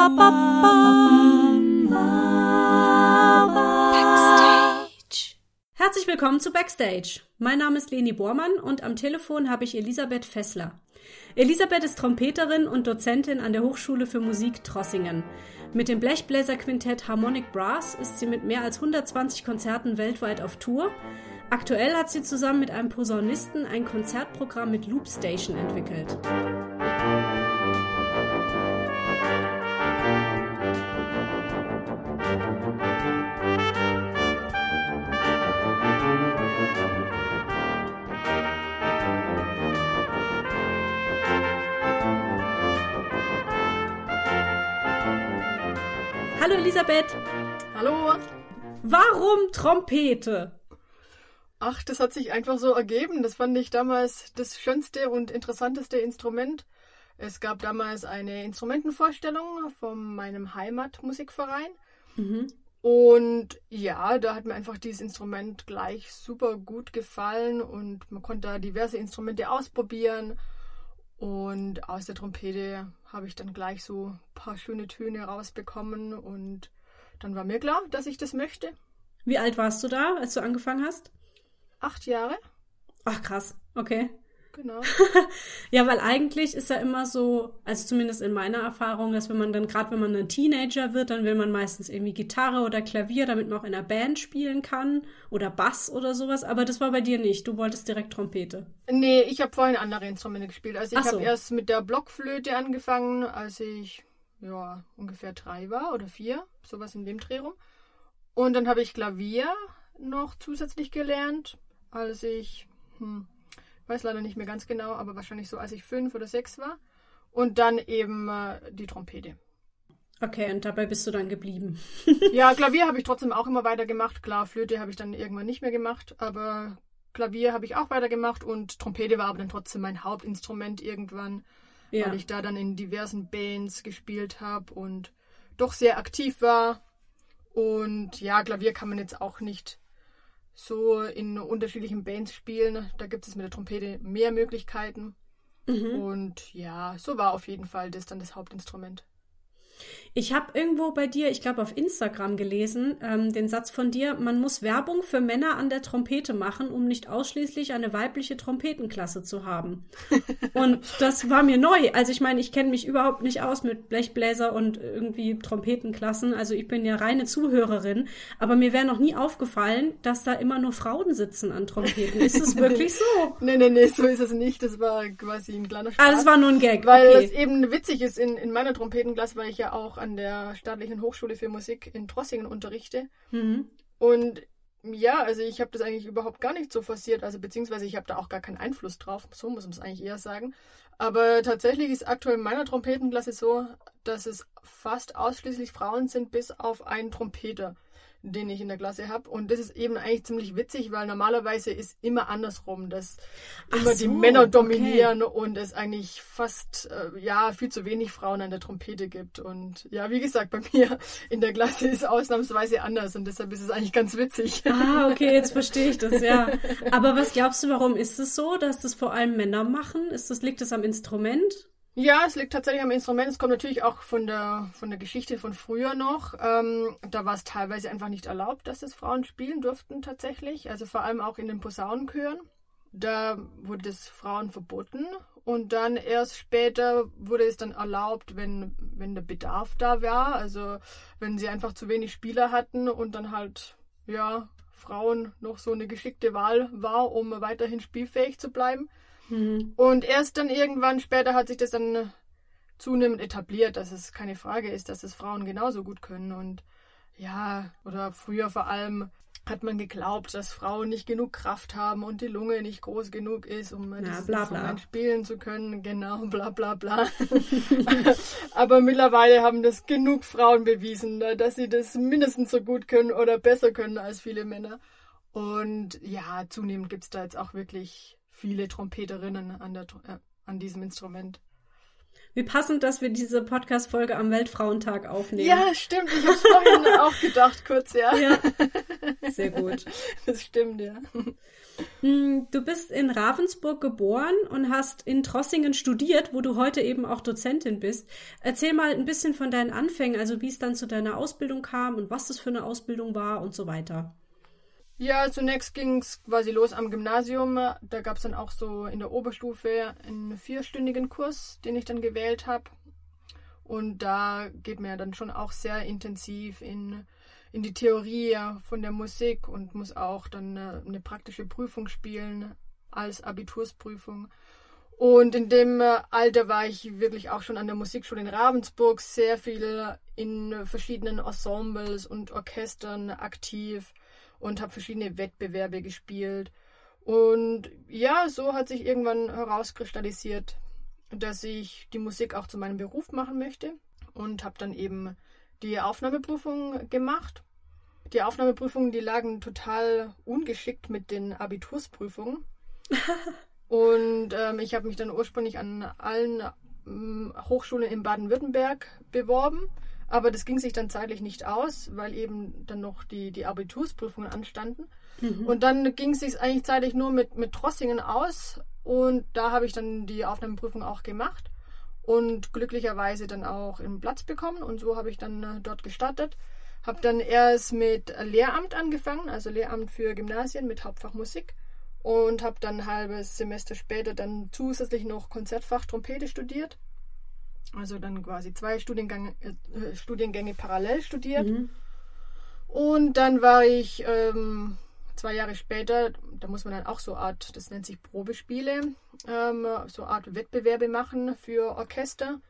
Backstage. Herzlich willkommen zu Backstage. Mein Name ist Leni Bormann und am Telefon habe ich Elisabeth Fessler. Elisabeth ist Trompeterin und Dozentin an der Hochschule für Musik Trossingen. Mit dem Blechbläserquintett Harmonic Brass ist sie mit mehr als 120 Konzerten weltweit auf Tour. Aktuell hat sie zusammen mit einem Posaunisten ein Konzertprogramm mit Loop Station entwickelt. Hallo Elisabeth. Hallo. Warum Trompete? Ach, das hat sich einfach so ergeben. Das fand ich damals das schönste und interessanteste Instrument. Es gab damals eine Instrumentenvorstellung von meinem Heimatmusikverein. Mhm. Und ja, da hat mir einfach dieses Instrument gleich super gut gefallen und man konnte da diverse Instrumente ausprobieren. Und aus der Trompete habe ich dann gleich so ein paar schöne Töne rausbekommen und dann war mir klar, dass ich das möchte. Wie alt warst du da, als du angefangen hast? Acht Jahre. Ach krass, okay. Genau. ja, weil eigentlich ist ja immer so, also zumindest in meiner Erfahrung, dass wenn man dann, gerade wenn man ein Teenager wird, dann will man meistens irgendwie Gitarre oder Klavier, damit man auch in einer Band spielen kann oder Bass oder sowas. Aber das war bei dir nicht. Du wolltest direkt Trompete. Nee, ich habe vorhin andere Instrumente gespielt. Also ich so. habe erst mit der Blockflöte angefangen, als ich ja ungefähr drei war oder vier, sowas in dem Dreh rum. Und dann habe ich Klavier noch zusätzlich gelernt, als ich hm, weiß leider nicht mehr ganz genau, aber wahrscheinlich so, als ich fünf oder sechs war. Und dann eben äh, die Trompete. Okay, und dabei bist du dann geblieben. ja, Klavier habe ich trotzdem auch immer weiter gemacht. Klar, Flöte habe ich dann irgendwann nicht mehr gemacht, aber Klavier habe ich auch weiter gemacht und Trompete war aber dann trotzdem mein Hauptinstrument irgendwann, ja. weil ich da dann in diversen Bands gespielt habe und doch sehr aktiv war. Und ja, Klavier kann man jetzt auch nicht so in unterschiedlichen Bands spielen. Da gibt es mit der Trompete mehr Möglichkeiten. Mhm. Und ja, so war auf jeden Fall das dann das Hauptinstrument. Ich habe irgendwo bei dir, ich glaube auf Instagram gelesen, ähm, den Satz von dir, man muss Werbung für Männer an der Trompete machen, um nicht ausschließlich eine weibliche Trompetenklasse zu haben. und das war mir neu. Also ich meine, ich kenne mich überhaupt nicht aus mit Blechbläser und irgendwie Trompetenklassen. Also ich bin ja reine Zuhörerin, aber mir wäre noch nie aufgefallen, dass da immer nur Frauen sitzen an Trompeten. Ist es wirklich so? nee, nee, nee, so ist es nicht. Das war quasi ein kleiner Spaß. Ah, das war nur ein Gag. Weil okay. es eben witzig ist in, in meiner Trompetenklasse, weil ich ja auch an der Staatlichen Hochschule für Musik in Trossingen unterrichte. Mhm. Und ja, also ich habe das eigentlich überhaupt gar nicht so forciert, also beziehungsweise ich habe da auch gar keinen Einfluss drauf, so muss man es eigentlich eher sagen. Aber tatsächlich ist aktuell in meiner Trompetenklasse so, dass es fast ausschließlich Frauen sind, bis auf einen Trompeter den ich in der Klasse habe. Und das ist eben eigentlich ziemlich witzig, weil normalerweise ist immer andersrum, dass immer so, die Männer dominieren okay. und es eigentlich fast äh, ja viel zu wenig Frauen an der Trompete gibt. Und ja, wie gesagt, bei mir in der Klasse ist es ausnahmsweise anders und deshalb ist es eigentlich ganz witzig. Ah, okay, jetzt verstehe ich das, ja. Aber was glaubst du, warum ist es so, dass das vor allem Männer machen? Ist das, liegt das am Instrument? Ja, es liegt tatsächlich am Instrument. Es kommt natürlich auch von der, von der Geschichte von früher noch. Ähm, da war es teilweise einfach nicht erlaubt, dass das Frauen spielen durften tatsächlich. Also vor allem auch in den Posaunenchören. Da wurde es Frauen verboten. Und dann erst später wurde es dann erlaubt, wenn, wenn der Bedarf da war. Also wenn sie einfach zu wenig Spieler hatten und dann halt, ja, Frauen noch so eine geschickte Wahl war, um weiterhin spielfähig zu bleiben Mhm. Und erst dann irgendwann später hat sich das dann zunehmend etabliert, dass es keine Frage ist, dass es Frauen genauso gut können. Und ja, oder früher vor allem hat man geglaubt, dass Frauen nicht genug Kraft haben und die Lunge nicht groß genug ist, um ja, dieses bla, Instrument spielen zu können. Genau, bla bla bla. Aber mittlerweile haben das genug Frauen bewiesen, ne, dass sie das mindestens so gut können oder besser können als viele Männer. Und ja, zunehmend gibt es da jetzt auch wirklich viele Trompeterinnen an, der, äh, an diesem Instrument. Wie passend, dass wir diese Podcast-Folge am Weltfrauentag aufnehmen. Ja, stimmt. Ich habe vorhin auch gedacht, kurz, ja. Ja. Sehr gut. Das stimmt, ja. Hm, du bist in Ravensburg geboren und hast in Trossingen studiert, wo du heute eben auch Dozentin bist. Erzähl mal ein bisschen von deinen Anfängen, also wie es dann zu deiner Ausbildung kam und was das für eine Ausbildung war und so weiter. Ja, zunächst ging es quasi los am Gymnasium. Da gab es dann auch so in der Oberstufe einen vierstündigen Kurs, den ich dann gewählt habe. Und da geht man ja dann schon auch sehr intensiv in, in die Theorie von der Musik und muss auch dann eine, eine praktische Prüfung spielen als Abitursprüfung. Und in dem äh, Alter war ich wirklich auch schon an der Musikschule in Ravensburg sehr viel in verschiedenen Ensembles und Orchestern aktiv und habe verschiedene Wettbewerbe gespielt. Und ja, so hat sich irgendwann herauskristallisiert, dass ich die Musik auch zu meinem Beruf machen möchte und habe dann eben die Aufnahmeprüfung gemacht. Die Aufnahmeprüfungen, die lagen total ungeschickt mit den Abitursprüfungen. und ähm, ich habe mich dann ursprünglich an allen ähm, Hochschulen in Baden-Württemberg beworben aber das ging sich dann zeitlich nicht aus, weil eben dann noch die, die Abitursprüfungen anstanden. Mhm. Und dann ging es sich eigentlich zeitlich nur mit, mit Trossingen aus. Und da habe ich dann die Aufnahmeprüfung auch gemacht und glücklicherweise dann auch einen Platz bekommen. Und so habe ich dann äh, dort gestartet. Habe dann erst mit Lehramt angefangen, also Lehramt für Gymnasien mit Hauptfach Musik. Und habe dann ein halbes Semester später dann zusätzlich noch Konzertfach Trompete studiert also dann quasi zwei Studiengänge, äh, Studiengänge parallel studiert. Mhm. Und dann war ich ähm, zwei Jahre später, da muss man dann auch so Art, das nennt sich Probespiele, ähm, so Art Wettbewerbe machen für Orchester.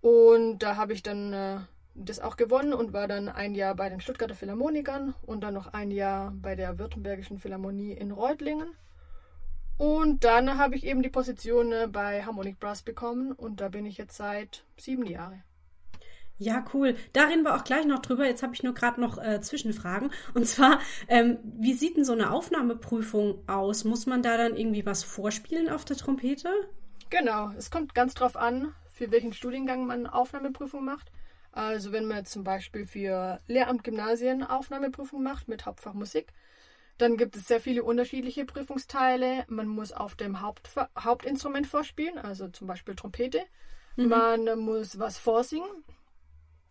Und da habe ich dann äh, das auch gewonnen und war dann ein Jahr bei den Stuttgarter Philharmonikern und dann noch ein Jahr bei der Württembergischen Philharmonie in Reutlingen. Und dann habe ich eben die Position äh, bei Harmonic Brass bekommen und da bin ich jetzt seit sieben Jahren. Ja, cool. Da reden wir auch gleich noch drüber. Jetzt habe ich nur gerade noch äh, Zwischenfragen. Und zwar, ähm, wie sieht denn so eine Aufnahmeprüfung aus? Muss man da dann irgendwie was vorspielen auf der Trompete? Genau, es kommt ganz drauf an, für welchen Studiengang man Aufnahmeprüfung macht. Also wenn man zum Beispiel für Lehramt Gymnasien Aufnahmeprüfung macht mit Hauptfach Musik, dann gibt es sehr viele unterschiedliche Prüfungsteile. Man muss auf dem Haupt, Hauptinstrument vorspielen, also zum Beispiel Trompete. Mhm. Man muss was vorsingen.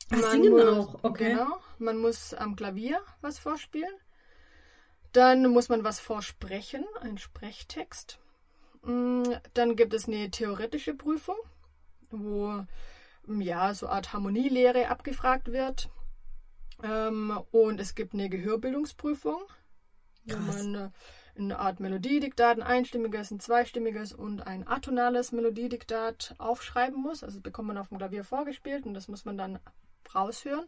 Ach, man singen muss, auch, okay. Genau. Man muss am Klavier was vorspielen. Dann muss man was vorsprechen, ein Sprechtext. Mm, dann gibt es eine theoretische Prüfung, wo ja so eine Art Harmonielehre abgefragt wird. Ähm, und es gibt eine Gehörbildungsprüfung wo man äh, eine Art Melodiediktat, ein einstimmiges, ein zweistimmiges und ein atonales Melodiediktat aufschreiben muss. Also das bekommt man auf dem Klavier vorgespielt und das muss man dann raushören.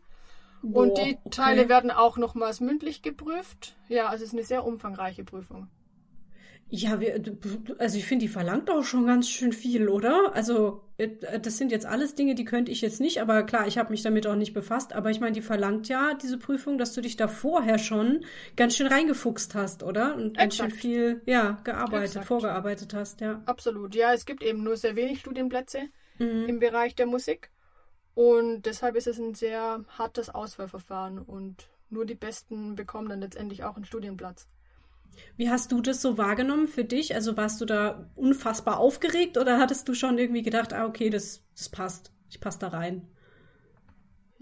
Boah, und die okay. Teile werden auch nochmals mündlich geprüft. Ja, also es ist eine sehr umfangreiche Prüfung. Ja, wir, also ich finde, die verlangt auch schon ganz schön viel, oder? Also äh, das sind jetzt alles Dinge, die könnte ich jetzt nicht, aber klar, ich habe mich damit auch nicht befasst. Aber ich meine, die verlangt ja diese Prüfung, dass du dich da vorher schon ganz schön reingefuchst hast, oder? Und ganz schön viel, ja, gearbeitet, Exakt. vorgearbeitet hast, ja. Absolut, ja. Es gibt eben nur sehr wenig Studienplätze mhm. im Bereich der Musik. Und deshalb ist es ein sehr hartes Auswahlverfahren und nur die Besten bekommen dann letztendlich auch einen Studienplatz. Wie hast du das so wahrgenommen für dich? Also warst du da unfassbar aufgeregt oder hattest du schon irgendwie gedacht, ah, okay, das, das passt, ich passe da rein?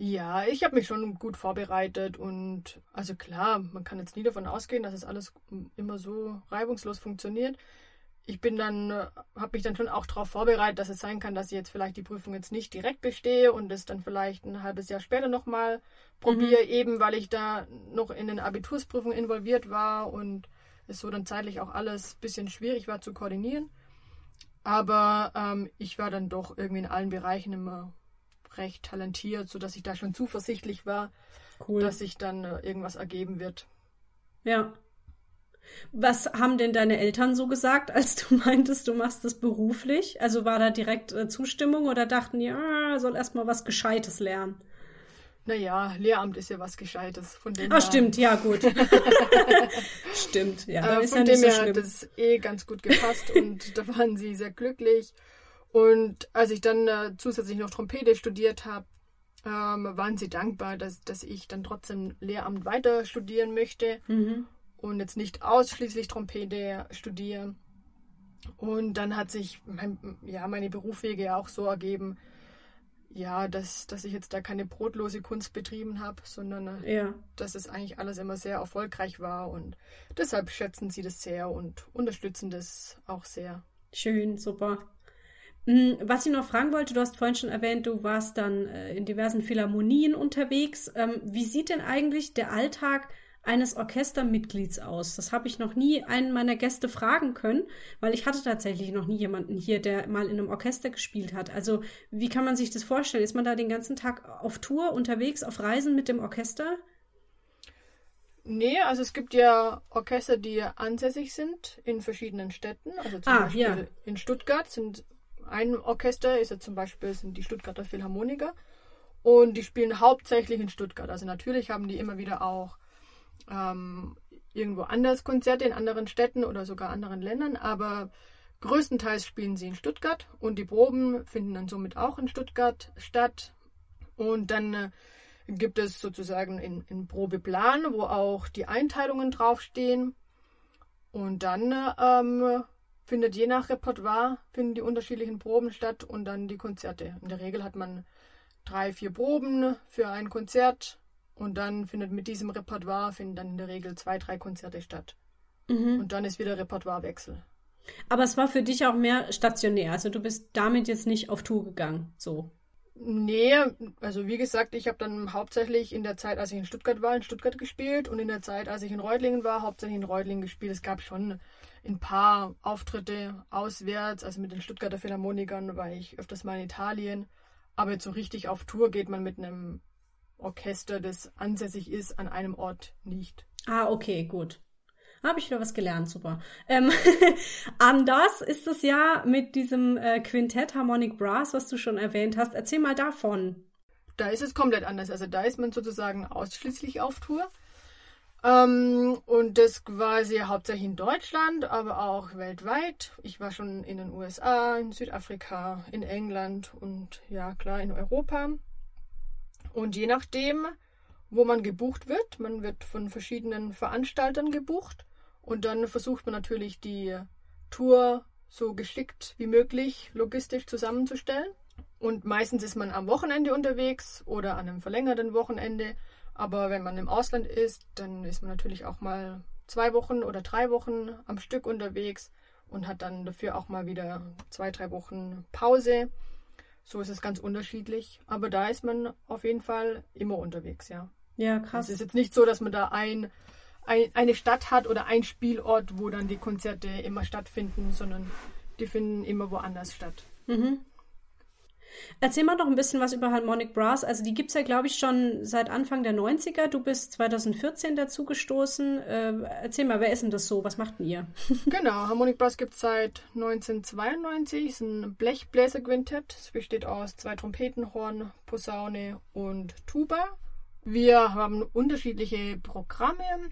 Ja, ich habe mich schon gut vorbereitet und also klar, man kann jetzt nie davon ausgehen, dass es alles immer so reibungslos funktioniert. Ich bin dann, habe mich dann schon auch darauf vorbereitet, dass es sein kann, dass ich jetzt vielleicht die Prüfung jetzt nicht direkt bestehe und es dann vielleicht ein halbes Jahr später nochmal probiere, mhm. eben weil ich da noch in den Abitursprüfungen involviert war und es so dann zeitlich auch alles ein bisschen schwierig war zu koordinieren. Aber ähm, ich war dann doch irgendwie in allen Bereichen immer recht talentiert, sodass ich da schon zuversichtlich war, cool. dass sich dann äh, irgendwas ergeben wird. Ja. Was haben denn deine Eltern so gesagt, als du meintest, du machst das beruflich? Also war da direkt äh, Zustimmung oder dachten die, ah, soll erstmal was Gescheites lernen? Naja, Lehramt ist ja was Gescheites. Von dem ah, her. stimmt, ja, gut. stimmt, ja. Äh, von ja dem her so hat es eh ganz gut gepasst und da waren sie sehr glücklich. Und als ich dann äh, zusätzlich noch Trompete studiert habe, ähm, waren sie dankbar, dass, dass ich dann trotzdem Lehramt weiter studieren möchte mhm. und jetzt nicht ausschließlich Trompete studiere. Und dann hat sich mein, ja, meine Berufswege auch so ergeben, ja, dass, dass ich jetzt da keine brotlose Kunst betrieben habe, sondern äh, ja. dass es eigentlich alles immer sehr erfolgreich war und deshalb schätzen sie das sehr und unterstützen das auch sehr. Schön, super. Hm, was ich noch fragen wollte, du hast vorhin schon erwähnt, du warst dann äh, in diversen Philharmonien unterwegs. Ähm, wie sieht denn eigentlich der Alltag eines Orchestermitglieds aus? Das habe ich noch nie einen meiner Gäste fragen können, weil ich hatte tatsächlich noch nie jemanden hier, der mal in einem Orchester gespielt hat. Also wie kann man sich das vorstellen? Ist man da den ganzen Tag auf Tour unterwegs, auf Reisen mit dem Orchester? Nee, also es gibt ja Orchester, die ansässig sind in verschiedenen Städten. Also zum ah, Beispiel ja. in Stuttgart sind ein Orchester ist ja zum Beispiel sind die Stuttgarter Philharmoniker und die spielen hauptsächlich in Stuttgart. Also natürlich haben die immer wieder auch ähm, irgendwo anders Konzerte in anderen Städten oder sogar anderen Ländern, aber größtenteils spielen sie in Stuttgart und die Proben finden dann somit auch in Stuttgart statt. Und dann äh, gibt es sozusagen einen Probeplan, wo auch die Einteilungen draufstehen. Und dann ähm, findet je nach Repertoire, finden die unterschiedlichen Proben statt und dann die Konzerte. In der Regel hat man drei, vier Proben für ein Konzert und dann findet mit diesem Repertoire finden dann in der Regel zwei, drei Konzerte statt. Mhm. Und dann ist wieder Repertoirewechsel. Aber es war für dich auch mehr stationär. Also du bist damit jetzt nicht auf Tour gegangen, so. Nee, also wie gesagt, ich habe dann hauptsächlich in der Zeit, als ich in Stuttgart war, in Stuttgart gespielt und in der Zeit, als ich in Reutlingen war, hauptsächlich in Reutlingen gespielt. Es gab schon ein paar Auftritte auswärts, also mit den Stuttgarter Philharmonikern war ich öfters mal in Italien. Aber jetzt so richtig auf Tour geht man mit einem Orchester, das ansässig ist, an einem Ort nicht. Ah, okay, gut. Habe ich wieder was gelernt, super. Ähm, anders ist es ja mit diesem äh, Quintett Harmonic Brass, was du schon erwähnt hast. Erzähl mal davon. Da ist es komplett anders. Also da ist man sozusagen ausschließlich auf Tour. Ähm, und das quasi hauptsächlich in Deutschland, aber auch weltweit. Ich war schon in den USA, in Südafrika, in England und ja klar in Europa. Und je nachdem, wo man gebucht wird, man wird von verschiedenen Veranstaltern gebucht und dann versucht man natürlich die Tour so geschickt wie möglich logistisch zusammenzustellen. Und meistens ist man am Wochenende unterwegs oder an einem verlängerten Wochenende aber wenn man im Ausland ist, dann ist man natürlich auch mal zwei Wochen oder drei Wochen am Stück unterwegs und hat dann dafür auch mal wieder zwei, drei Wochen Pause. So ist es ganz unterschiedlich. Aber da ist man auf jeden Fall immer unterwegs, ja. Ja, krass. Es ist jetzt nicht so, dass man da ein, ein, eine Stadt hat oder ein Spielort, wo dann die Konzerte immer stattfinden, sondern die finden immer woanders statt. Mhm. Erzähl mal doch ein bisschen was über Harmonic Brass. Also die gibt es ja, glaube ich, schon seit Anfang der 90er. Du bist 2014 dazu gestoßen. Äh, erzähl mal, wer ist denn das so? Was macht denn ihr? genau, Harmonic Brass gibt es seit 1992. Es ist ein Blechbläserquintett. Es besteht aus zwei Trompeten, Horn, Posaune und Tuba. Wir haben unterschiedliche Programme.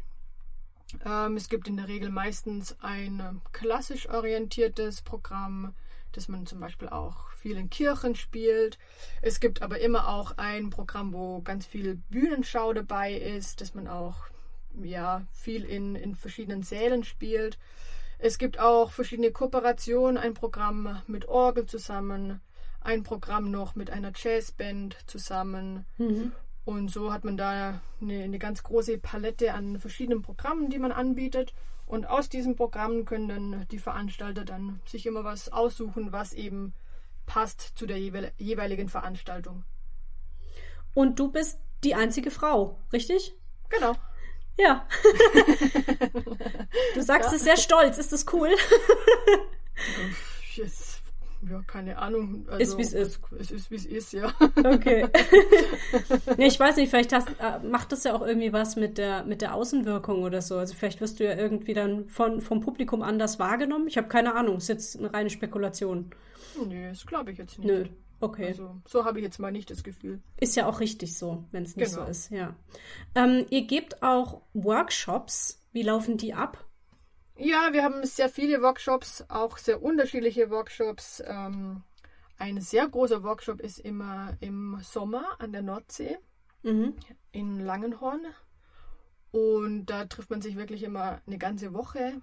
Ähm, es gibt in der Regel meistens ein klassisch orientiertes Programm, dass man zum Beispiel auch viel in Kirchen spielt. Es gibt aber immer auch ein Programm, wo ganz viel Bühnenschau dabei ist, dass man auch ja, viel in, in verschiedenen Sälen spielt. Es gibt auch verschiedene Kooperationen, ein Programm mit Orgel zusammen, ein Programm noch mit einer Jazzband zusammen. Mhm. Und so hat man da eine, eine ganz große Palette an verschiedenen Programmen, die man anbietet. Und aus diesen Programmen können dann die Veranstalter dann sich immer was aussuchen, was eben passt zu der jeweiligen Veranstaltung. Und du bist die einzige Frau, richtig? Genau. Ja. du sagst ja. es sehr stolz. Ist das cool? yes ja, keine Ahnung. Also, ist wie es ist. Es ist wie es ist, ja. Okay. nee, ich weiß nicht, vielleicht hast, äh, macht das ja auch irgendwie was mit der, mit der Außenwirkung oder so. Also vielleicht wirst du ja irgendwie dann von, vom Publikum anders wahrgenommen. Ich habe keine Ahnung, ist jetzt eine reine Spekulation. Nö, das glaube ich jetzt nicht. Nö. Okay. Also, so habe ich jetzt mal nicht das Gefühl. Ist ja auch richtig so, wenn es nicht genau. so ist, ja. Ähm, ihr gebt auch Workshops. Wie laufen die ab? Ja, wir haben sehr viele Workshops, auch sehr unterschiedliche Workshops. Ähm, ein sehr großer Workshop ist immer im Sommer an der Nordsee mhm. in Langenhorn. Und da trifft man sich wirklich immer eine ganze Woche.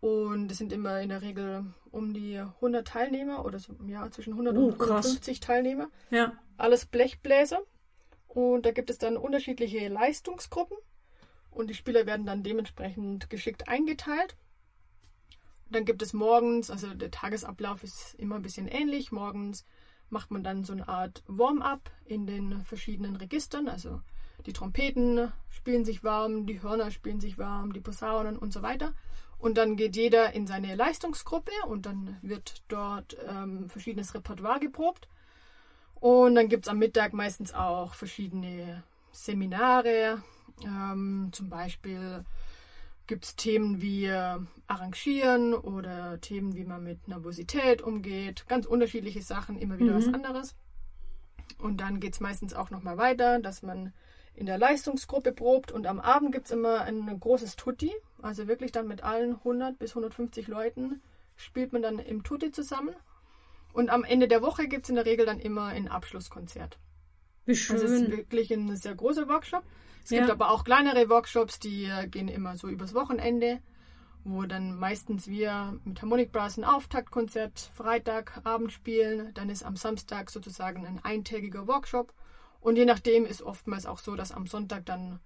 Und es sind immer in der Regel um die 100 Teilnehmer oder so, ja, zwischen 100 oh, und 150 Teilnehmer. Ja. Alles Blechbläser. Und da gibt es dann unterschiedliche Leistungsgruppen. Und die Spieler werden dann dementsprechend geschickt eingeteilt. Dann gibt es morgens, also der Tagesablauf ist immer ein bisschen ähnlich. Morgens macht man dann so eine Art Warm-up in den verschiedenen Registern. Also die Trompeten spielen sich warm, die Hörner spielen sich warm, die Posaunen und so weiter. Und dann geht jeder in seine Leistungsgruppe und dann wird dort ähm, verschiedenes Repertoire geprobt. Und dann gibt es am Mittag meistens auch verschiedene Seminare, ähm, zum Beispiel gibt es Themen wie äh, Arrangieren oder Themen, wie man mit Nervosität umgeht. Ganz unterschiedliche Sachen, immer wieder mhm. was anderes. Und dann geht es meistens auch nochmal weiter, dass man in der Leistungsgruppe probt und am Abend gibt es immer ein großes Tutti. Also wirklich dann mit allen 100 bis 150 Leuten spielt man dann im Tutti zusammen. Und am Ende der Woche gibt es in der Regel dann immer ein Abschlusskonzert. Wie schön. Also es ist wirklich ein sehr großer Workshop. Es ja. gibt aber auch kleinere Workshops, die äh, gehen immer so übers Wochenende, wo dann meistens wir mit Harmonic Brass ein Auftaktkonzert Freitagabend spielen. Dann ist am Samstag sozusagen ein eintägiger Workshop. Und je nachdem ist oftmals auch so, dass am Sonntag dann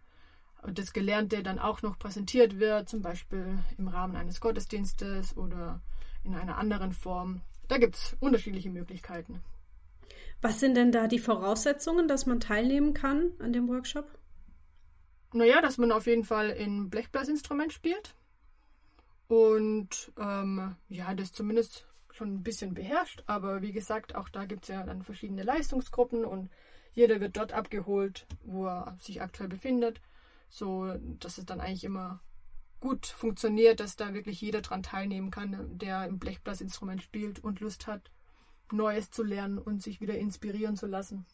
das Gelernte dann auch noch präsentiert wird, zum Beispiel im Rahmen eines Gottesdienstes oder in einer anderen Form. Da gibt es unterschiedliche Möglichkeiten. Was sind denn da die Voraussetzungen, dass man teilnehmen kann an dem Workshop? Naja, dass man auf jeden Fall ein Blechblasinstrument spielt. Und ähm, ja, das zumindest schon ein bisschen beherrscht. Aber wie gesagt, auch da gibt es ja dann verschiedene Leistungsgruppen und jeder wird dort abgeholt, wo er sich aktuell befindet. So dass es dann eigentlich immer gut funktioniert, dass da wirklich jeder dran teilnehmen kann, der im Blechblasinstrument spielt und Lust hat, Neues zu lernen und sich wieder inspirieren zu lassen.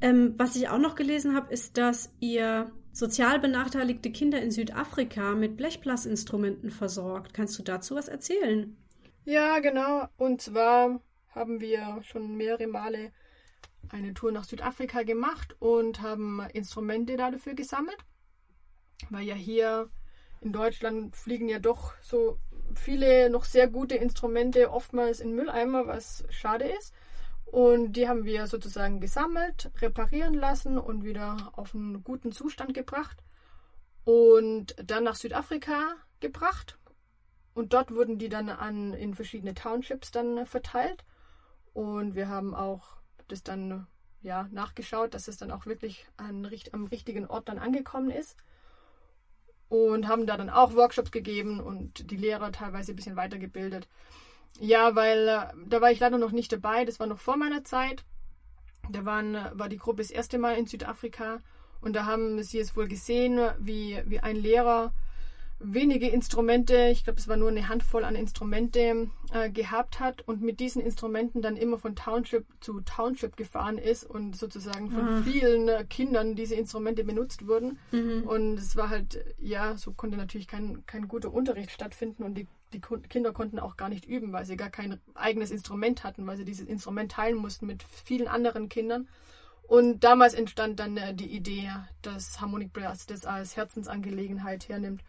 Ähm, was ich auch noch gelesen habe, ist, dass ihr sozial benachteiligte Kinder in Südafrika mit Blechblasinstrumenten versorgt. Kannst du dazu was erzählen? Ja, genau. Und zwar haben wir schon mehrere Male eine Tour nach Südafrika gemacht und haben Instrumente dafür gesammelt. Weil ja hier in Deutschland fliegen ja doch so viele noch sehr gute Instrumente oftmals in Mülleimer, was schade ist. Und die haben wir sozusagen gesammelt, reparieren lassen und wieder auf einen guten Zustand gebracht. Und dann nach Südafrika gebracht. Und dort wurden die dann an, in verschiedene Townships dann verteilt. Und wir haben auch das dann ja, nachgeschaut, dass es dann auch wirklich an, am richtigen Ort dann angekommen ist. Und haben da dann auch Workshops gegeben und die Lehrer teilweise ein bisschen weitergebildet. Ja, weil äh, da war ich leider noch nicht dabei. Das war noch vor meiner Zeit. Da waren, äh, war die Gruppe das erste Mal in Südafrika und da haben sie es wohl gesehen, wie, wie ein Lehrer wenige Instrumente, ich glaube, es war nur eine Handvoll an Instrumente äh, gehabt hat und mit diesen Instrumenten dann immer von Township zu Township gefahren ist und sozusagen von ah. vielen äh, Kindern diese Instrumente benutzt wurden. Mhm. Und es war halt, ja, so konnte natürlich kein, kein guter Unterricht stattfinden und die die Kinder konnten auch gar nicht üben, weil sie gar kein eigenes Instrument hatten, weil sie dieses Instrument teilen mussten mit vielen anderen Kindern. Und damals entstand dann äh, die Idee, dass Harmonic Brass das als Herzensangelegenheit hernimmt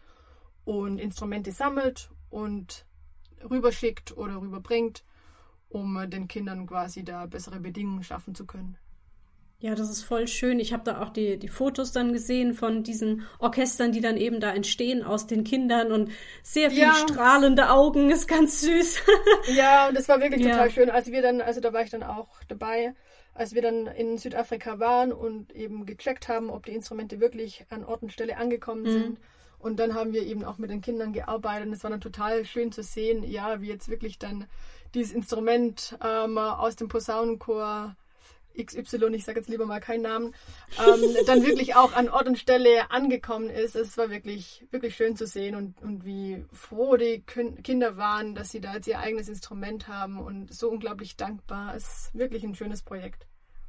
und Instrumente sammelt und rüberschickt oder rüberbringt, um äh, den Kindern quasi da bessere Bedingungen schaffen zu können. Ja, das ist voll schön. Ich habe da auch die, die Fotos dann gesehen von diesen Orchestern, die dann eben da entstehen aus den Kindern und sehr viele ja. strahlende Augen, ist ganz süß. ja, und das war wirklich ja. total schön. Als wir dann, also da war ich dann auch dabei, als wir dann in Südafrika waren und eben gecheckt haben, ob die Instrumente wirklich an Ort und Stelle angekommen mhm. sind. Und dann haben wir eben auch mit den Kindern gearbeitet und es war dann total schön zu sehen, ja, wie jetzt wirklich dann dieses Instrument ähm, aus dem Posaunenchor XY, ich sage jetzt lieber mal keinen Namen, ähm, dann wirklich auch an Ort und Stelle angekommen ist. Es war wirklich, wirklich schön zu sehen und, und wie froh die Kinder waren, dass sie da jetzt ihr eigenes Instrument haben und so unglaublich dankbar. Es ist wirklich ein schönes Projekt.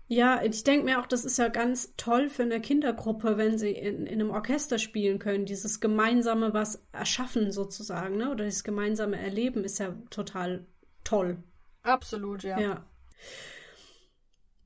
Ja, ich denke mir auch, das ist ja ganz toll für eine Kindergruppe, wenn sie in, in einem Orchester spielen können. Dieses gemeinsame was erschaffen sozusagen, ne? Oder dieses gemeinsame Erleben ist ja total toll. Absolut, ja. Ja.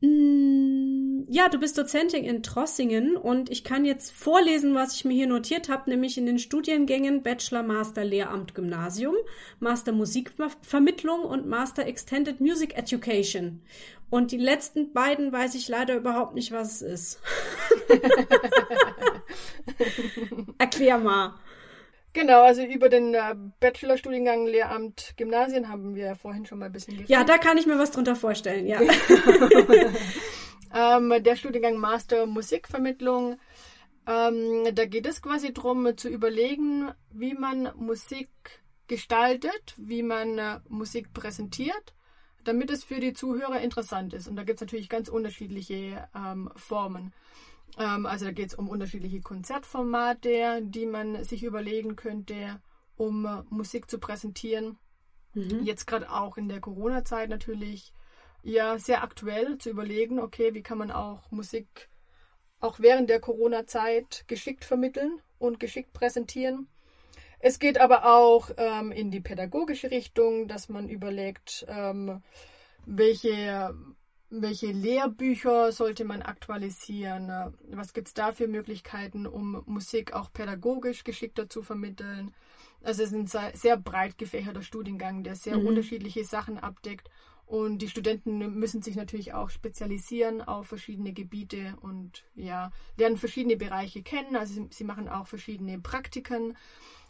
Mm, Ja, du bist Dozentin in Trossingen und ich kann jetzt vorlesen, was ich mir hier notiert habe, nämlich in den Studiengängen Bachelor, Master, Lehramt, Gymnasium, Master Musikvermittlung und Master Extended Music Education. Und die letzten beiden weiß ich leider überhaupt nicht, was es ist. Erklär mal. Genau, also über den äh, Bachelorstudiengang Lehramt Gymnasien haben wir ja vorhin schon mal ein bisschen geredet. Ja, da kann ich mir was drunter vorstellen, ja. Ähm, der Studiengang Master Musikvermittlung, ähm, da geht es quasi darum zu überlegen, wie man Musik gestaltet, wie man äh, Musik präsentiert, damit es für die Zuhörer interessant ist. Und da gibt es natürlich ganz unterschiedliche ähm, Formen. Ähm, also da geht es um unterschiedliche Konzertformate, die man sich überlegen könnte, um äh, Musik zu präsentieren. Mhm. Jetzt gerade auch in der Corona-Zeit natürlich ja sehr aktuell zu überlegen, okay, wie kann man auch Musik auch während der Corona-Zeit geschickt vermitteln und geschickt präsentieren. Es geht aber auch ähm, in die pädagogische Richtung, dass man überlegt, ähm, welche, welche Lehrbücher sollte man aktualisieren, was gibt es da für Möglichkeiten, um Musik auch pädagogisch geschickter zu vermitteln. Also es ist ein sehr, sehr breit gefächerter Studiengang, der sehr Mhm. unterschiedliche Sachen abdeckt. Und die Studenten müssen sich natürlich auch spezialisieren auf verschiedene Gebiete und ja, lernen verschiedene Bereiche kennen. Also sie, sie machen auch verschiedene Praktiken.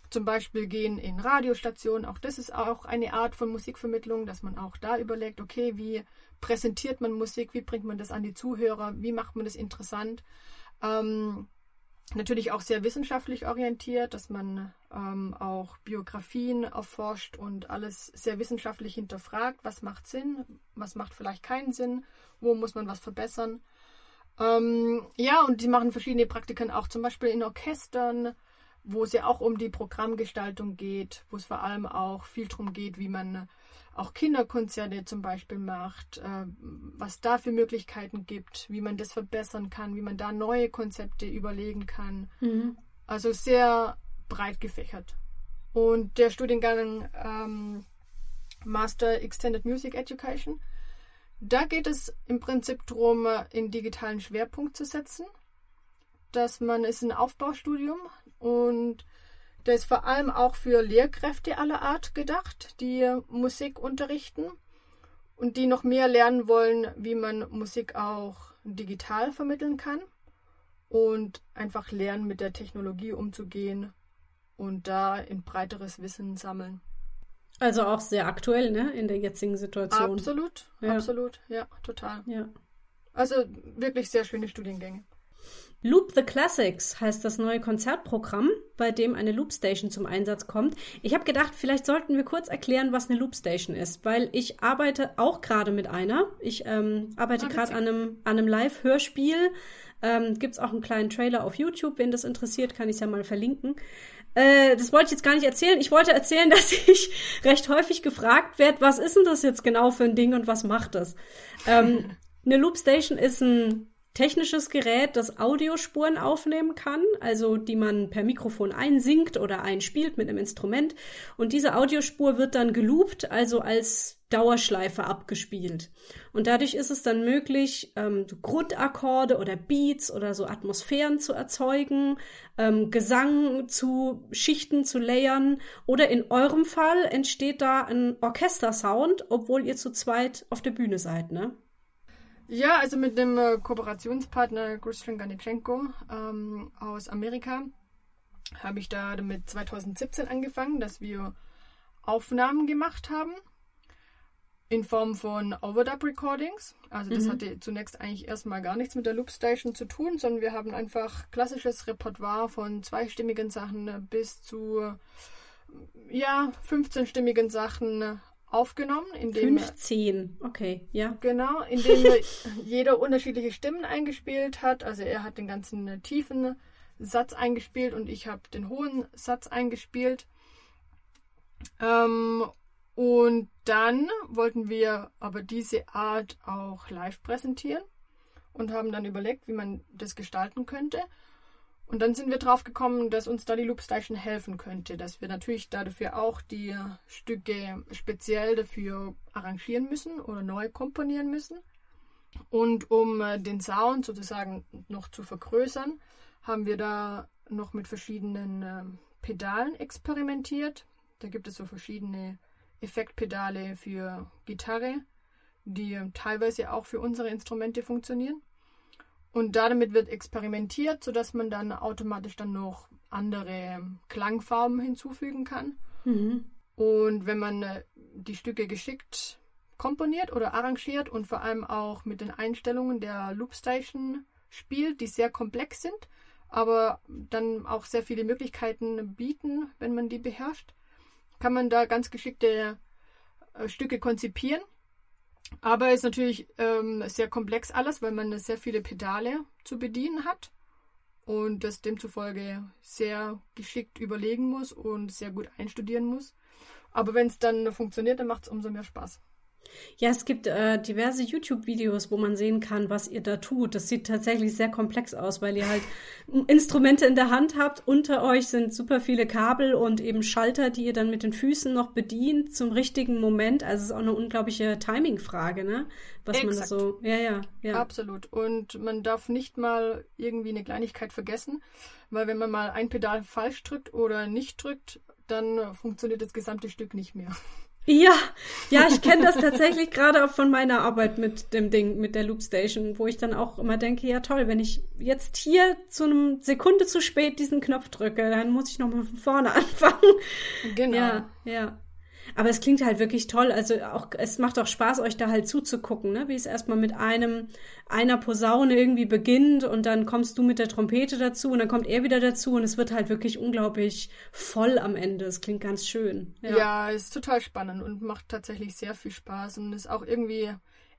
Zum Beispiel gehen in Radiostationen. Auch das ist auch eine Art von Musikvermittlung, dass man auch da überlegt, okay, wie präsentiert man Musik, wie bringt man das an die Zuhörer, wie macht man das interessant. Ähm, natürlich auch sehr wissenschaftlich orientiert, dass man ähm, auch Biografien erforscht und alles sehr wissenschaftlich hinterfragt, was macht Sinn, was macht vielleicht keinen Sinn, wo muss man was verbessern. Ähm, ja, und die machen verschiedene Praktiken auch zum Beispiel in Orchestern, wo es ja auch um die Programmgestaltung geht, wo es vor allem auch viel darum geht, wie man auch Kinderkonzerte zum Beispiel macht, äh, was da für Möglichkeiten gibt, wie man das verbessern kann, wie man da neue Konzepte überlegen kann. Mhm. Also sehr breit gefächert. Und der Studiengang ähm, Master Extended Music Education, da geht es im Prinzip darum, einen digitalen Schwerpunkt zu setzen. Dass man ist ein Aufbaustudium und der ist vor allem auch für Lehrkräfte aller Art gedacht, die Musik unterrichten und die noch mehr lernen wollen, wie man Musik auch digital vermitteln kann und einfach lernen, mit der Technologie umzugehen und da ein breiteres Wissen sammeln. Also auch sehr aktuell, ne, in der jetzigen Situation. Absolut, Ja. absolut, ja, total. Ja. Also wirklich sehr schöne Studiengänge. Loop the Classics heißt das neue Konzertprogramm, bei dem eine Loopstation zum Einsatz kommt. Ich habe gedacht, vielleicht sollten wir kurz erklären, was eine Loopstation ist, weil ich arbeite auch gerade mit einer. Ich ähm, arbeite Ah, gerade an einem, an einem Live-Hörspiel. Ähm, Gibt es auch einen kleinen Trailer auf YouTube, wen das interessiert, kann ich es ja mal verlinken. Äh, das wollte ich jetzt gar nicht erzählen. Ich wollte erzählen, dass ich recht häufig gefragt werde, was ist denn das jetzt genau für ein Ding und was macht das? Ähm, eine Loopstation ist ein technisches Gerät, das Audiospuren aufnehmen kann, also die man per Mikrofon einsingt oder einspielt mit einem Instrument. Und diese Audiospur wird dann geloopt, also als Dauerschleife abgespielt. Und dadurch ist es dann möglich, ähm, Grundakkorde oder Beats oder so Atmosphären zu erzeugen, ähm, Gesang zu Schichten zu layern. Oder in eurem Fall entsteht da ein Orchestersound, obwohl ihr zu zweit auf der Bühne seid, ne? Ja, also mit dem äh, Kooperationspartner Christian Ganichenko ähm, aus Amerika habe ich da damit 2017 angefangen, dass wir Aufnahmen gemacht haben in Form von Overdub Recordings. Also das Mhm. hatte zunächst eigentlich erstmal gar nichts mit der Loopstation zu tun, sondern wir haben einfach klassisches Repertoire von zweistimmigen Sachen bis zu ja 15-stimmigen Sachen aufgenommen, indem 15, okay, ja. Genau, indem jeder unterschiedliche Stimmen eingespielt hat. Also er hat den ganzen tiefen Satz eingespielt und ich habe den hohen Satz eingespielt. Ähm, und dann wollten wir aber diese Art auch live präsentieren und haben dann überlegt, wie man das gestalten könnte. Und dann sind wir drauf gekommen, dass uns da die Loopstation helfen könnte, dass wir natürlich dafür auch die Stücke speziell dafür arrangieren müssen oder neu komponieren müssen. Und um äh, den Sound sozusagen noch zu vergrößern, haben wir da noch mit verschiedenen äh, Pedalen experimentiert. Da gibt es so verschiedene Effektpedale für Gitarre, die teilweise auch für unsere Instrumente funktionieren. Und damit wird experimentiert, sodass man dann automatisch dann noch andere Klangfarben hinzufügen kann. Mhm. Und wenn man äh, die Stücke geschickt komponiert oder arrangiert und vor allem auch mit den Einstellungen der Loopstation spielt, die sehr komplex sind, aber dann auch sehr viele Möglichkeiten bieten, wenn man die beherrscht, kann man da ganz geschickte äh, Stücke konzipieren aber ist natürlich ähm, sehr komplex alles, weil man sehr viele Pedale zu bedienen hat und das demzufolge sehr geschickt überlegen muss und sehr gut einstudieren muss. Aber wenn es dann funktioniert, dann macht es umso mehr Spaß. Ja, es gibt äh, diverse YouTube-Videos, wo man sehen kann, was ihr da tut. Das sieht tatsächlich sehr komplex aus, weil ihr halt Instrumente in der Hand habt. Unter euch sind super viele Kabel und eben Schalter, die ihr dann mit den Füßen noch bedient zum richtigen Moment. Also es ist auch eine unglaubliche Timing-Frage, ne? Was Exakt. man so. Ja, ja, ja. Absolut. Und man darf nicht mal irgendwie eine Kleinigkeit vergessen, weil wenn man mal ein Pedal falsch drückt oder nicht drückt, dann funktioniert das gesamte Stück nicht mehr. Ja, ja, ich kenne das tatsächlich gerade auch von meiner Arbeit mit dem Ding, mit der Loopstation, wo ich dann auch immer denke, ja toll, wenn ich jetzt hier zu einem Sekunde zu spät diesen Knopf drücke, dann muss ich nochmal von vorne anfangen. Genau. Ja, ja. Aber es klingt halt wirklich toll. Also auch, es macht auch Spaß, euch da halt zuzugucken, ne? Wie es erstmal mit einem, einer Posaune irgendwie beginnt und dann kommst du mit der Trompete dazu und dann kommt er wieder dazu und es wird halt wirklich unglaublich voll am Ende. Es klingt ganz schön. Ja, ja ist total spannend und macht tatsächlich sehr viel Spaß und ist auch irgendwie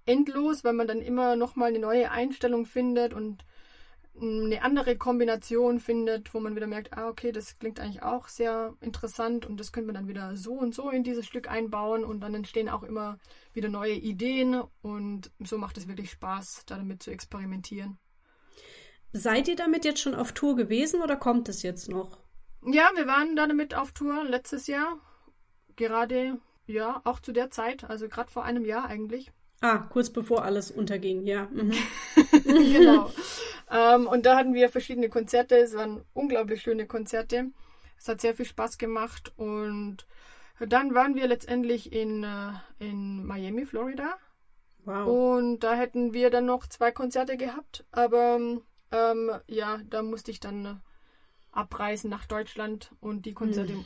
endlos, weil man dann immer nochmal eine neue Einstellung findet und eine andere Kombination findet, wo man wieder merkt, ah, okay, das klingt eigentlich auch sehr interessant und das könnte man dann wieder so und so in dieses Stück einbauen und dann entstehen auch immer wieder neue Ideen und so macht es wirklich Spaß, damit zu experimentieren. Seid ihr damit jetzt schon auf Tour gewesen oder kommt es jetzt noch? Ja, wir waren damit auf Tour letztes Jahr. Gerade, ja, auch zu der Zeit, also gerade vor einem Jahr eigentlich. Ah, kurz bevor alles unterging, ja. Mhm. genau. ähm, und da hatten wir verschiedene Konzerte. Es waren unglaublich schöne Konzerte. Es hat sehr viel Spaß gemacht. Und dann waren wir letztendlich in, äh, in Miami, Florida. Wow. Und da hätten wir dann noch zwei Konzerte gehabt. Aber ähm, ja, da musste ich dann abreisen nach Deutschland und die Konzerte mhm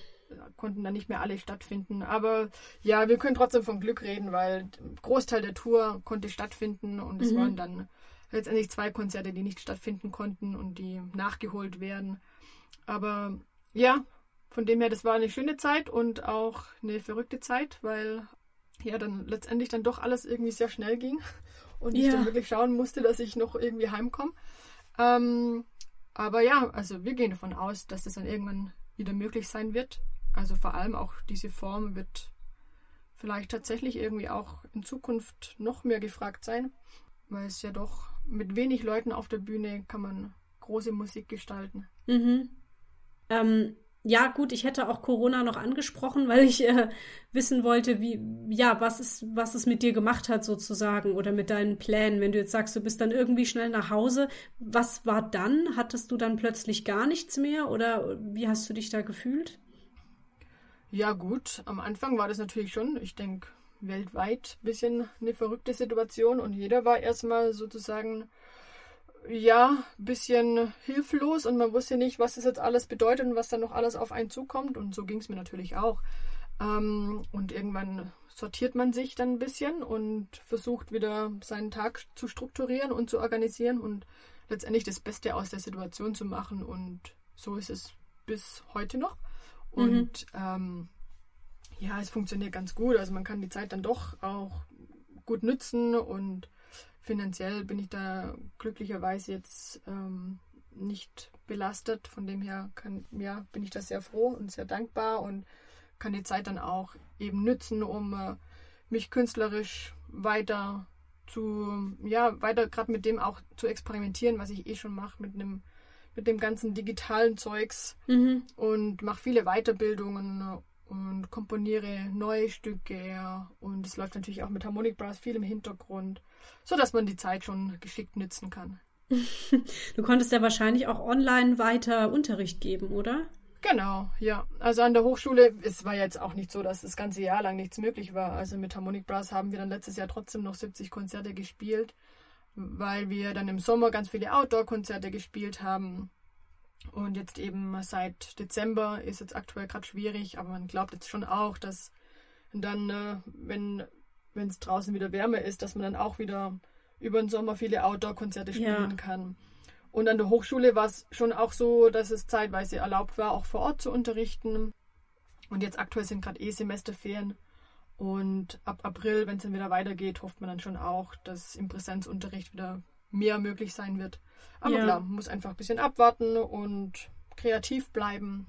konnten dann nicht mehr alle stattfinden. Aber ja, wir können trotzdem von Glück reden, weil Großteil der Tour konnte stattfinden und es mhm. waren dann letztendlich zwei Konzerte, die nicht stattfinden konnten und die nachgeholt werden. Aber ja, von dem her, das war eine schöne Zeit und auch eine verrückte Zeit, weil ja dann letztendlich dann doch alles irgendwie sehr schnell ging und ja. ich dann wirklich schauen musste, dass ich noch irgendwie heimkomme. Ähm, aber ja, also wir gehen davon aus, dass das dann irgendwann wieder möglich sein wird. Also vor allem auch diese Form wird vielleicht tatsächlich irgendwie auch in Zukunft noch mehr gefragt sein, weil es ja doch mit wenig Leuten auf der Bühne kann man große Musik gestalten. Mhm. Ähm, ja, gut, ich hätte auch Corona noch angesprochen, weil ich äh, wissen wollte, wie, ja, was es, was es mit dir gemacht hat sozusagen oder mit deinen Plänen. Wenn du jetzt sagst, du bist dann irgendwie schnell nach Hause, was war dann? Hattest du dann plötzlich gar nichts mehr oder wie hast du dich da gefühlt? Ja, gut, am Anfang war das natürlich schon, ich denke, weltweit ein bisschen eine verrückte Situation und jeder war erstmal sozusagen, ja, ein bisschen hilflos und man wusste nicht, was das jetzt alles bedeutet und was dann noch alles auf einen zukommt und so ging es mir natürlich auch. Ähm, und irgendwann sortiert man sich dann ein bisschen und versucht wieder seinen Tag zu strukturieren und zu organisieren und letztendlich das Beste aus der Situation zu machen und so ist es bis heute noch. Mhm. Und ähm, ja, es funktioniert ganz gut. Also man kann die Zeit dann doch auch gut nützen und finanziell bin ich da glücklicherweise jetzt ähm, nicht belastet. Von dem her kann, ja, bin ich da sehr froh und sehr dankbar und kann die Zeit dann auch eben nützen, um äh, mich künstlerisch weiter zu, ja, weiter gerade mit dem auch zu experimentieren, was ich eh schon mache, mit einem mit dem ganzen digitalen Zeugs mhm. und mache viele Weiterbildungen und komponiere neue Stücke und es läuft natürlich auch mit Harmonic Brass viel im Hintergrund, so dass man die Zeit schon geschickt nützen kann. du konntest ja wahrscheinlich auch online weiter Unterricht geben, oder? Genau, ja. Also an der Hochschule, es war jetzt auch nicht so, dass das ganze Jahr lang nichts möglich war. Also mit Harmonic Brass haben wir dann letztes Jahr trotzdem noch 70 Konzerte gespielt, weil wir dann im Sommer ganz viele Outdoor-Konzerte gespielt haben. Und jetzt eben seit Dezember ist jetzt aktuell gerade schwierig, aber man glaubt jetzt schon auch, dass dann, äh, wenn es draußen wieder wärmer ist, dass man dann auch wieder über den Sommer viele Outdoor-Konzerte spielen ja. kann. Und an der Hochschule war es schon auch so, dass es zeitweise erlaubt war, auch vor Ort zu unterrichten. Und jetzt aktuell sind gerade eh Semesterferien. Und ab April, wenn es dann wieder weitergeht, hofft man dann schon auch, dass im Präsenzunterricht wieder mehr möglich sein wird. Aber ja. klar, man muss einfach ein bisschen abwarten und kreativ bleiben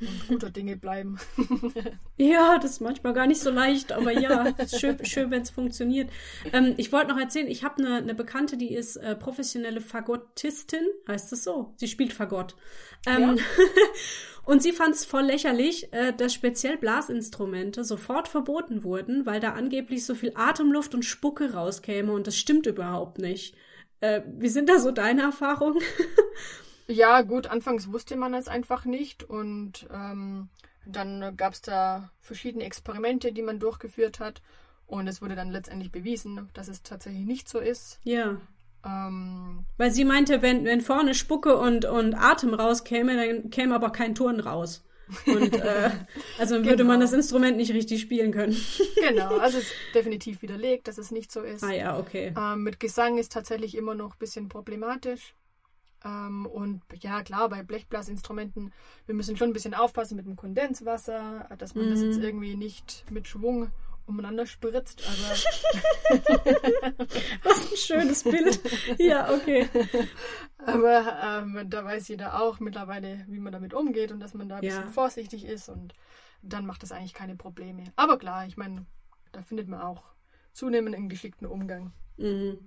und guter Dinge bleiben. ja, das ist manchmal gar nicht so leicht, aber ja, schön, schön wenn es funktioniert. Ähm, ich wollte noch erzählen, ich habe eine, eine Bekannte, die ist äh, professionelle Fagottistin, heißt es so. Sie spielt Fagott. Ähm, ja. und sie fand es voll lächerlich, äh, dass speziell Blasinstrumente sofort verboten wurden, weil da angeblich so viel Atemluft und Spucke rauskäme und das stimmt überhaupt nicht. Äh, wie sind da so deine Erfahrungen? Ja, gut, anfangs wusste man es einfach nicht und ähm, dann gab es da verschiedene Experimente, die man durchgeführt hat und es wurde dann letztendlich bewiesen, dass es tatsächlich nicht so ist. Ja. Ähm, Weil sie meinte, wenn, wenn vorne Spucke und, und Atem rauskäme, dann käme aber kein Ton raus. Und äh, also dann würde genau. man das Instrument nicht richtig spielen können. genau, also es ist definitiv widerlegt, dass es nicht so ist. Ah ja, okay. Ähm, mit Gesang ist tatsächlich immer noch ein bisschen problematisch. Ähm, und ja, klar, bei Blechblasinstrumenten, wir müssen schon ein bisschen aufpassen mit dem Kondenswasser, dass man mhm. das jetzt irgendwie nicht mit Schwung umeinander spritzt. Aber Was ein schönes Bild. Ja, okay. Aber ähm, da weiß jeder auch mittlerweile, wie man damit umgeht und dass man da ein ja. bisschen vorsichtig ist und dann macht das eigentlich keine Probleme. Aber klar, ich meine, da findet man auch zunehmend einen geschickten Umgang. Mhm.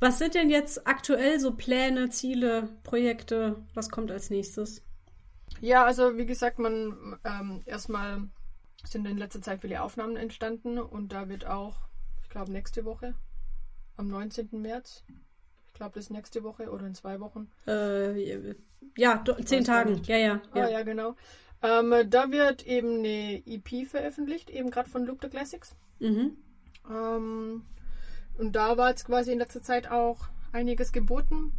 Was sind denn jetzt aktuell so Pläne, Ziele, Projekte? Was kommt als nächstes? Ja, also wie gesagt, man ähm, erstmal sind in letzter Zeit viele Aufnahmen entstanden und da wird auch, ich glaube, nächste Woche, am 19. März, ich glaube, das ist nächste Woche oder in zwei Wochen. Äh, ja, zehn Tagen, ja, ja, ja. Ah, ja, genau. Ähm, da wird eben eine EP veröffentlicht, eben gerade von Loop the Classics. Mhm. Ähm, und da war jetzt quasi in letzter Zeit auch einiges geboten.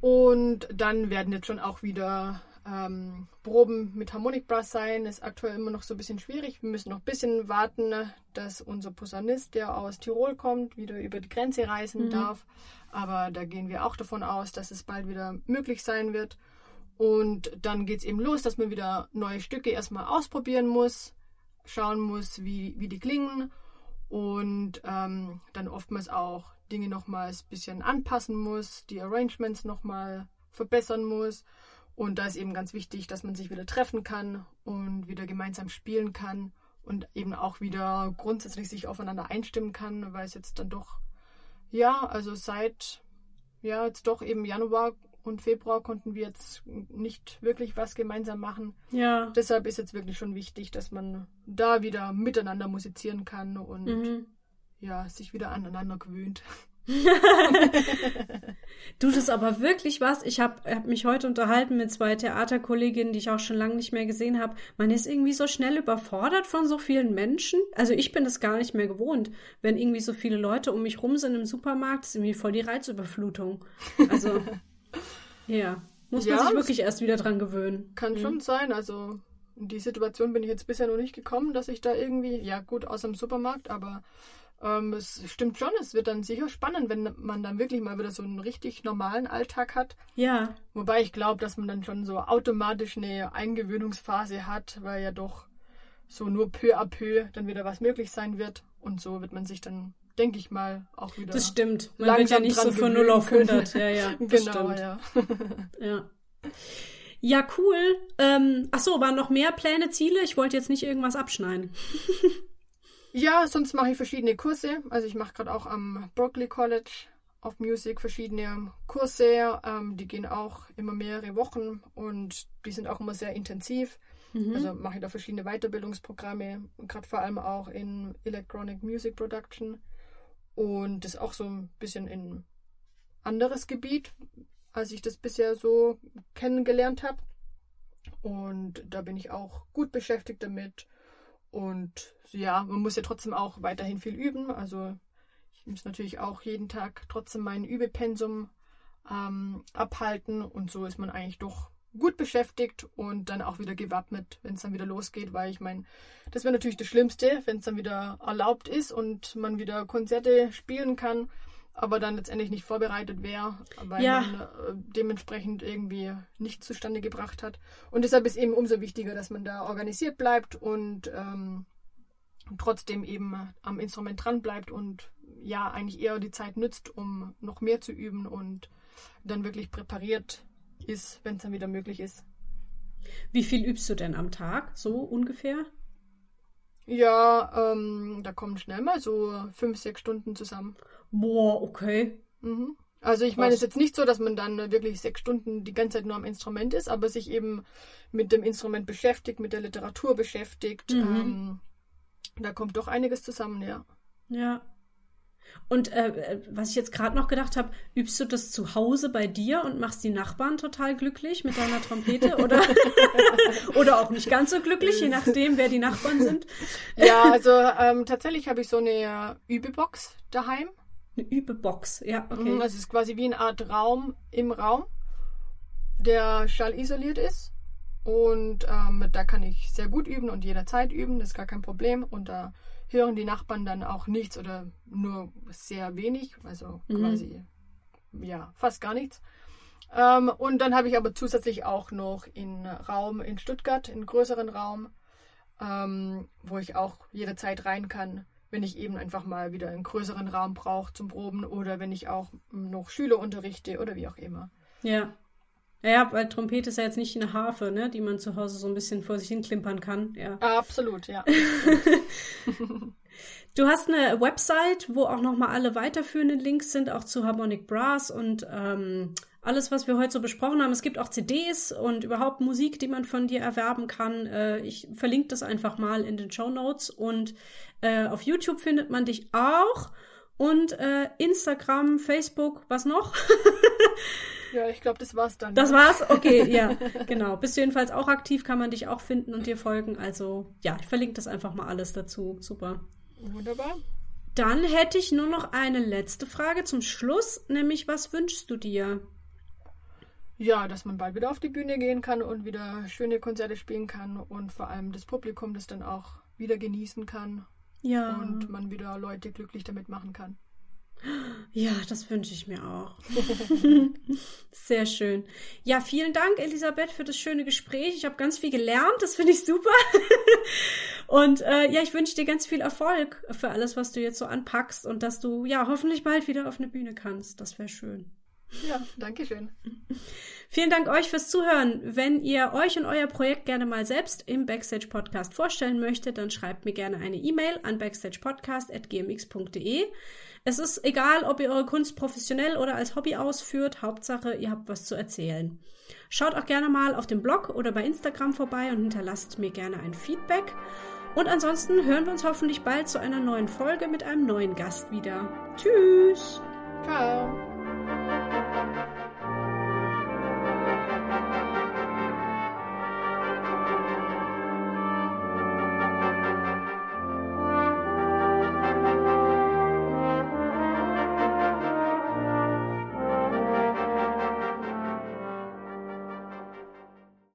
Und dann werden jetzt schon auch wieder ähm, Proben mit Harmonic Brass sein. Ist aktuell immer noch so ein bisschen schwierig. Wir müssen noch ein bisschen warten, dass unser Posaunist, der aus Tirol kommt, wieder über die Grenze reisen mhm. darf. Aber da gehen wir auch davon aus, dass es bald wieder möglich sein wird. Und dann geht es eben los, dass man wieder neue Stücke erstmal ausprobieren muss, schauen muss, wie, wie die klingen und ähm, dann oftmals auch Dinge nochmals ein bisschen anpassen muss, die Arrangements nochmal verbessern muss. Und da ist eben ganz wichtig, dass man sich wieder treffen kann und wieder gemeinsam spielen kann und eben auch wieder grundsätzlich sich aufeinander einstimmen kann, weil es jetzt dann doch, ja, also seit, ja, jetzt doch eben Januar und Februar konnten wir jetzt nicht wirklich was gemeinsam machen. Ja. Deshalb ist jetzt wirklich schon wichtig, dass man da wieder miteinander musizieren kann und mhm. ja, sich wieder aneinander gewöhnt. du, das aber wirklich was. Ich habe hab mich heute unterhalten mit zwei Theaterkolleginnen, die ich auch schon lange nicht mehr gesehen habe. Man ist irgendwie so schnell überfordert von so vielen Menschen. Also ich bin das gar nicht mehr gewohnt, wenn irgendwie so viele Leute um mich rum sind im Supermarkt. ist irgendwie voll die Reizüberflutung. Also Ja, muss ja, man sich wirklich erst wieder dran gewöhnen. Kann mhm. schon sein. Also in die Situation bin ich jetzt bisher noch nicht gekommen, dass ich da irgendwie, ja gut, aus dem Supermarkt, aber ähm, es stimmt schon, es wird dann sicher spannend, wenn man dann wirklich mal wieder so einen richtig normalen Alltag hat. Ja. Wobei ich glaube, dass man dann schon so automatisch eine Eingewöhnungsphase hat, weil ja doch so nur peu à peu dann wieder was möglich sein wird. Und so wird man sich dann denke ich mal, auch wieder. Das stimmt. Man wird ja nicht so von 0 auf 100. Ja, ja. genau, ja. ja. Ja, cool. Ähm, ach so, waren noch mehr Pläne, Ziele? Ich wollte jetzt nicht irgendwas abschneiden. ja, sonst mache ich verschiedene Kurse. Also ich mache gerade auch am Berkeley College of Music verschiedene Kurse. Ähm, die gehen auch immer mehrere Wochen und die sind auch immer sehr intensiv. Mhm. Also mache ich da verschiedene Weiterbildungsprogramme, gerade vor allem auch in Electronic Music Production. Und das auch so ein bisschen in anderes Gebiet, als ich das bisher so kennengelernt habe. Und da bin ich auch gut beschäftigt damit. Und ja, man muss ja trotzdem auch weiterhin viel üben. Also ich muss natürlich auch jeden Tag trotzdem mein Übepensum ähm, abhalten. Und so ist man eigentlich doch gut beschäftigt und dann auch wieder gewappnet, wenn es dann wieder losgeht, weil ich meine, das wäre natürlich das Schlimmste, wenn es dann wieder erlaubt ist und man wieder Konzerte spielen kann aber dann letztendlich nicht vorbereitet wäre, weil ja. man äh, dementsprechend irgendwie nichts zustande gebracht hat. Und deshalb ist eben umso wichtiger, dass man da organisiert bleibt und ähm, trotzdem eben am Instrument dran bleibt und ja, eigentlich eher die Zeit nützt, um noch mehr zu üben und dann wirklich präpariert ist, wenn es dann wieder möglich ist. Wie viel übst du denn am Tag, so ungefähr? Ja, ähm, da kommen schnell mal so fünf, sechs Stunden zusammen. Boah, okay. Mhm. Also ich meine, es ist jetzt nicht so, dass man dann wirklich sechs Stunden die ganze Zeit nur am Instrument ist, aber sich eben mit dem Instrument beschäftigt, mit der Literatur beschäftigt. Mhm. Ähm, da kommt doch einiges zusammen, ja. Ja. Und äh, äh, was ich jetzt gerade noch gedacht habe, übst du das zu Hause bei dir und machst die Nachbarn total glücklich mit deiner Trompete oder, oder auch nicht ganz so glücklich, je nachdem, wer die Nachbarn sind? Ja, also ähm, tatsächlich habe ich so eine Übebox daheim. Eine Übebox, ja, okay. Mhm, also es ist quasi wie eine Art Raum im Raum, der schallisoliert ist. Und ähm, da kann ich sehr gut üben und jederzeit üben, das ist gar kein Problem. Und da hören die Nachbarn dann auch nichts oder nur sehr wenig, also mhm. quasi ja fast gar nichts. Ähm, und dann habe ich aber zusätzlich auch noch einen Raum in Stuttgart, einen größeren Raum, ähm, wo ich auch jederzeit rein kann, wenn ich eben einfach mal wieder einen größeren Raum brauche zum Proben oder wenn ich auch noch Schüler unterrichte oder wie auch immer. Ja. Ja, weil Trompete ist ja jetzt nicht eine Harfe, ne, die man zu Hause so ein bisschen vor sich hin klimpern kann. Ja. Absolut, ja. du hast eine Website, wo auch nochmal alle weiterführenden Links sind, auch zu Harmonic Brass und ähm, alles, was wir heute so besprochen haben. Es gibt auch CDs und überhaupt Musik, die man von dir erwerben kann. Äh, ich verlinke das einfach mal in den Show Notes. Und äh, auf YouTube findet man dich auch. Und äh, Instagram, Facebook, was noch? Ja, ich glaube, das war's dann. Das ja. war's? Okay, ja, genau. Bist du jedenfalls auch aktiv, kann man dich auch finden und dir folgen. Also ja, ich verlinke das einfach mal alles dazu. Super. Wunderbar. Dann hätte ich nur noch eine letzte Frage zum Schluss, nämlich was wünschst du dir? Ja, dass man bald wieder auf die Bühne gehen kann und wieder schöne Konzerte spielen kann und vor allem das Publikum das dann auch wieder genießen kann. Ja. Und man wieder Leute glücklich damit machen kann. Ja, das wünsche ich mir auch. Sehr schön. Ja, vielen Dank, Elisabeth, für das schöne Gespräch. Ich habe ganz viel gelernt. Das finde ich super. und äh, ja, ich wünsche dir ganz viel Erfolg für alles, was du jetzt so anpackst und dass du ja hoffentlich bald wieder auf eine Bühne kannst. Das wäre schön. Ja, danke schön. Vielen Dank euch fürs Zuhören. Wenn ihr euch und euer Projekt gerne mal selbst im Backstage Podcast vorstellen möchtet, dann schreibt mir gerne eine E-Mail an backstagepodcast.gmx.de. Es ist egal, ob ihr eure Kunst professionell oder als Hobby ausführt. Hauptsache, ihr habt was zu erzählen. Schaut auch gerne mal auf dem Blog oder bei Instagram vorbei und hinterlasst mir gerne ein Feedback. Und ansonsten hören wir uns hoffentlich bald zu einer neuen Folge mit einem neuen Gast wieder. Tschüss! Ciao!